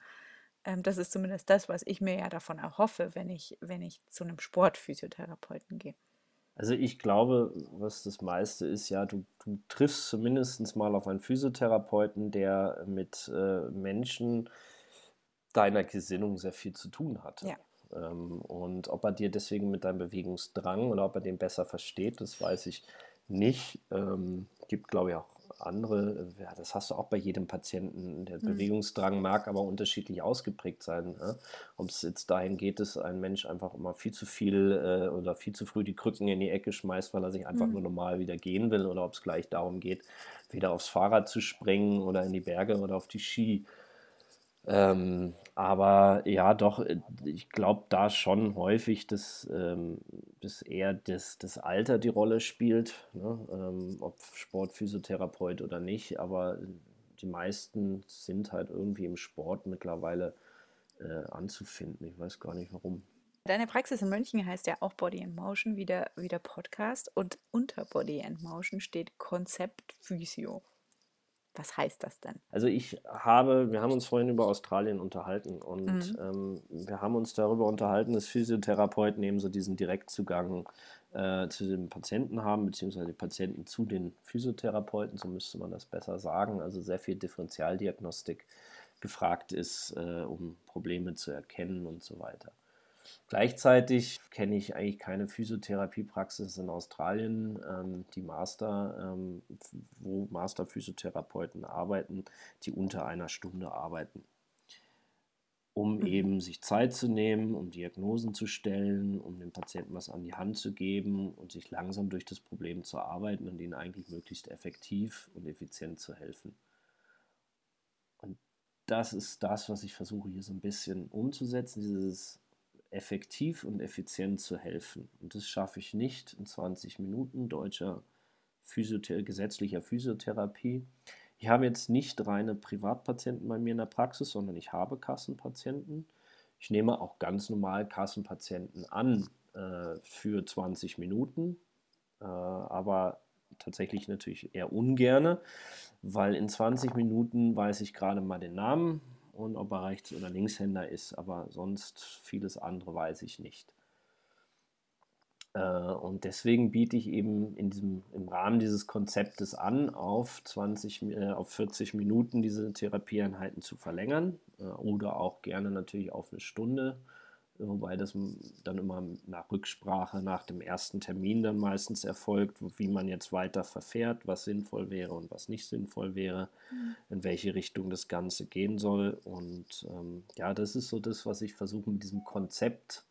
ähm, das ist zumindest das, was ich mir ja davon erhoffe, wenn ich, wenn ich zu einem Sportphysiotherapeuten gehe. Also ich glaube, was das meiste ist, ja, du, du triffst zumindest mal auf einen Physiotherapeuten, der mit äh, Menschen deiner Gesinnung sehr viel zu tun hat. Ja. Ähm, und ob er dir deswegen mit deinem Bewegungsdrang oder ob er den besser versteht, das weiß ich nicht. Ähm, gibt, glaube ich, auch andere, ja, das hast du auch bei jedem Patienten. Der mhm. Bewegungsdrang mag aber unterschiedlich ausgeprägt sein. Ne? Ob es jetzt dahin geht, dass ein Mensch einfach immer viel zu viel äh, oder viel zu früh die Krücken in die Ecke schmeißt, weil er sich einfach mhm. nur normal wieder gehen will, oder ob es gleich darum geht, wieder aufs Fahrrad zu springen oder in die Berge oder auf die Ski. Ähm, aber ja, doch, äh, ich glaube da schon häufig, dass, ähm, dass eher das, das Alter die Rolle spielt, ne? ähm, ob Sportphysiotherapeut oder nicht, aber die meisten sind halt irgendwie im Sport mittlerweile äh, anzufinden. Ich weiß gar nicht warum. Deine Praxis in München heißt ja auch Body and Motion, wie der, wie der Podcast. Und unter Body and Motion steht Konzept Physio. Was heißt das denn? Also ich habe, wir haben uns vorhin über Australien unterhalten und mhm. ähm, wir haben uns darüber unterhalten, dass Physiotherapeuten eben so diesen Direktzugang äh, zu den Patienten haben, beziehungsweise die Patienten zu den Physiotherapeuten, so müsste man das besser sagen. Also sehr viel Differentialdiagnostik gefragt ist, äh, um Probleme zu erkennen und so weiter. Gleichzeitig kenne ich eigentlich keine Physiotherapiepraxis in Australien, ähm, die Master, ähm, wo Master-Physiotherapeuten arbeiten, die unter einer Stunde arbeiten. Um mhm. eben sich Zeit zu nehmen, um Diagnosen zu stellen, um dem Patienten was an die Hand zu geben und sich langsam durch das Problem zu arbeiten und ihnen eigentlich möglichst effektiv und effizient zu helfen. Und das ist das, was ich versuche hier so ein bisschen umzusetzen, dieses effektiv und effizient zu helfen. Und das schaffe ich nicht in 20 Minuten deutscher Physiothera gesetzlicher Physiotherapie. Ich habe jetzt nicht reine Privatpatienten bei mir in der Praxis, sondern ich habe Kassenpatienten. Ich nehme auch ganz normal Kassenpatienten an äh, für 20 Minuten, äh, aber tatsächlich natürlich eher ungerne, weil in 20 Minuten weiß ich gerade mal den Namen, und ob er Rechts- oder Linkshänder ist, aber sonst vieles andere weiß ich nicht. Äh, und deswegen biete ich eben in diesem, im Rahmen dieses Konzeptes an, auf, 20, äh, auf 40 Minuten diese Therapieeinheiten zu verlängern äh, oder auch gerne natürlich auf eine Stunde wobei das dann immer nach Rücksprache nach dem ersten Termin dann meistens erfolgt, wie man jetzt weiter verfährt, was sinnvoll wäre und was nicht sinnvoll wäre, mhm. in welche Richtung das Ganze gehen soll. Und ähm, ja, das ist so das, was ich versuche mit diesem Konzept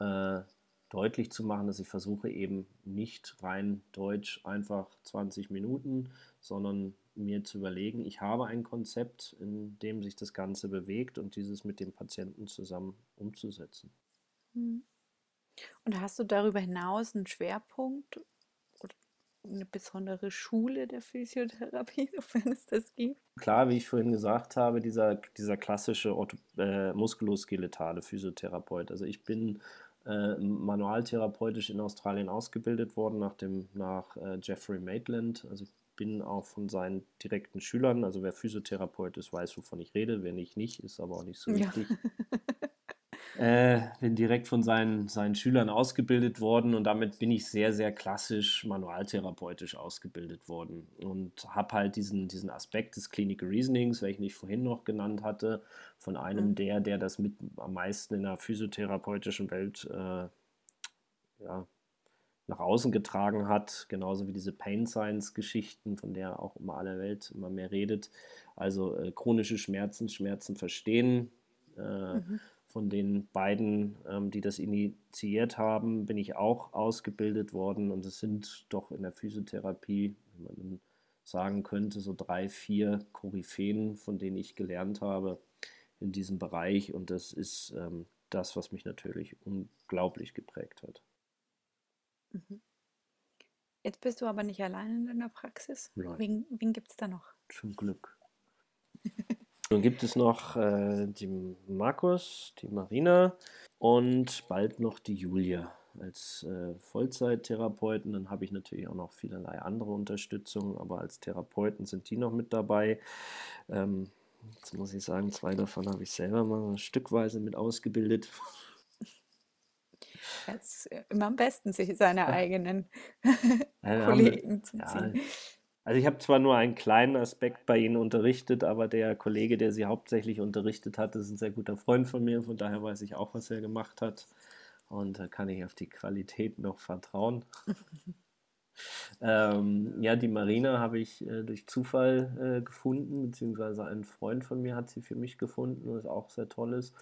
äh, deutlich zu machen, dass ich versuche eben nicht rein deutsch einfach 20 Minuten, sondern mir zu überlegen, ich habe ein Konzept, in dem sich das Ganze bewegt und dieses mit dem Patienten zusammen umzusetzen. Mhm. Und hast du darüber hinaus einen Schwerpunkt oder eine besondere Schule der Physiotherapie, wenn es das gibt? Klar, wie ich vorhin gesagt habe, dieser, dieser klassische äh, muskuloskeletale Physiotherapeut. Also ich bin äh, manualtherapeutisch in Australien ausgebildet worden nach, dem, nach äh, Jeffrey Maitland. Also bin auch von seinen direkten Schülern, also wer Physiotherapeut ist, weiß, wovon ich rede. Wer nicht, nicht, ist aber auch nicht so wichtig. Ja. Äh, bin direkt von seinen, seinen Schülern ausgebildet worden und damit bin ich sehr, sehr klassisch manualtherapeutisch ausgebildet worden und habe halt diesen, diesen Aspekt des Clinical Reasonings, welchen ich vorhin noch genannt hatte, von einem mhm. der, der das mit am meisten in der physiotherapeutischen Welt äh, ja, nach außen getragen hat, genauso wie diese Pain Science Geschichten, von der auch immer alle Welt immer mehr redet. Also äh, chronische Schmerzen, Schmerzen verstehen. Äh, mhm von den beiden, ähm, die das initiiert haben, bin ich auch ausgebildet worden. Und es sind doch in der Physiotherapie, wie man sagen könnte, so drei, vier Koryphäen, von denen ich gelernt habe in diesem Bereich. Und das ist ähm, das, was mich natürlich unglaublich geprägt hat. Mhm. Jetzt bist du aber nicht allein in deiner Praxis. Nein. Wen, wen gibt es da noch? Zum Glück. Nun gibt es noch äh, die Markus, die Marina und bald noch die Julia als äh, Vollzeittherapeuten. Dann habe ich natürlich auch noch vielerlei andere Unterstützung, aber als Therapeuten sind die noch mit dabei. Ähm, jetzt muss ich sagen, zwei davon habe ich selber mal stückweise mit ausgebildet. Es ist immer am besten, sich seine eigenen Kollegen zu ziehen. Ja, also ich habe zwar nur einen kleinen Aspekt bei Ihnen unterrichtet, aber der Kollege, der Sie hauptsächlich unterrichtet hat, ist ein sehr guter Freund von mir, von daher weiß ich auch, was er gemacht hat. Und da kann ich auf die Qualität noch vertrauen. ähm, ja, die Marina habe ich äh, durch Zufall äh, gefunden, beziehungsweise ein Freund von mir hat sie für mich gefunden, was auch sehr toll ist.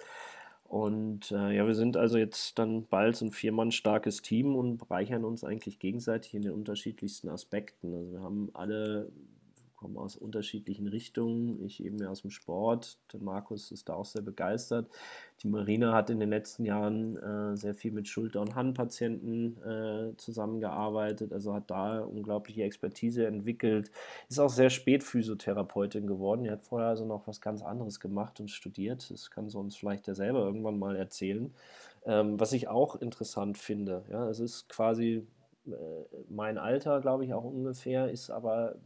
Und äh, ja, wir sind also jetzt dann bald so ein viermann starkes Team und bereichern uns eigentlich gegenseitig in den unterschiedlichsten Aspekten. Also wir haben alle kommen aus unterschiedlichen Richtungen. Ich eben aus dem Sport. Der Markus ist da auch sehr begeistert. Die Marina hat in den letzten Jahren äh, sehr viel mit Schulter- und Handpatienten äh, zusammengearbeitet, also hat da unglaubliche Expertise entwickelt. Ist auch sehr spät Physiotherapeutin geworden. Die hat vorher also noch was ganz anderes gemacht und studiert. Das kann sie uns vielleicht ja selber irgendwann mal erzählen. Ähm, was ich auch interessant finde, ja, es ist quasi äh, mein Alter, glaube ich, auch ungefähr, ist aber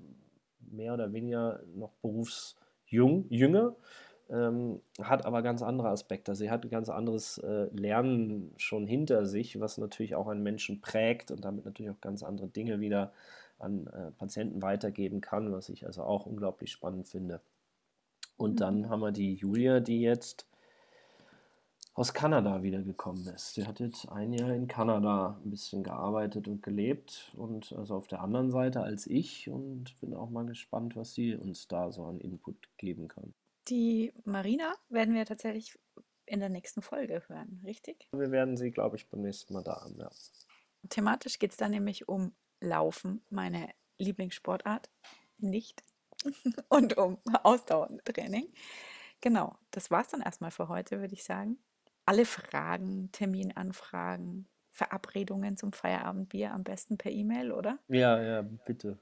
mehr oder weniger noch berufsjung, jünger, ähm, hat aber ganz andere Aspekte. Sie hat ein ganz anderes äh, Lernen schon hinter sich, was natürlich auch einen Menschen prägt und damit natürlich auch ganz andere Dinge wieder an äh, Patienten weitergeben kann, was ich also auch unglaublich spannend finde. Und mhm. dann haben wir die Julia, die jetzt aus Kanada wiedergekommen ist. Sie hat jetzt ein Jahr in Kanada ein bisschen gearbeitet und gelebt und also auf der anderen Seite als ich und bin auch mal gespannt, was sie uns da so an Input geben kann. Die Marina werden wir tatsächlich in der nächsten Folge hören, richtig? Wir werden sie, glaube ich, beim nächsten Mal da haben, ja. Thematisch geht es dann nämlich um Laufen, meine Lieblingssportart, nicht, und um Ausdauertraining. Genau, das war es dann erstmal für heute, würde ich sagen alle Fragen, Terminanfragen, Verabredungen zum Feierabendbier am besten per E-Mail, oder? Ja, ja, bitte.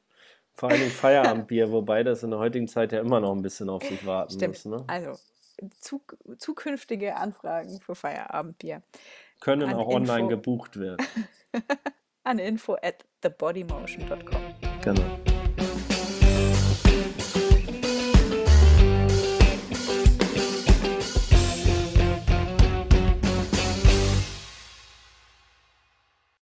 Vor allem Feierabendbier, wobei das in der heutigen Zeit ja immer noch ein bisschen auf sich warten Stimmt. muss. Ne? Also zuk zukünftige Anfragen für Feierabendbier. Können auch Info online gebucht werden. An info at thebodymotion.com. Genau.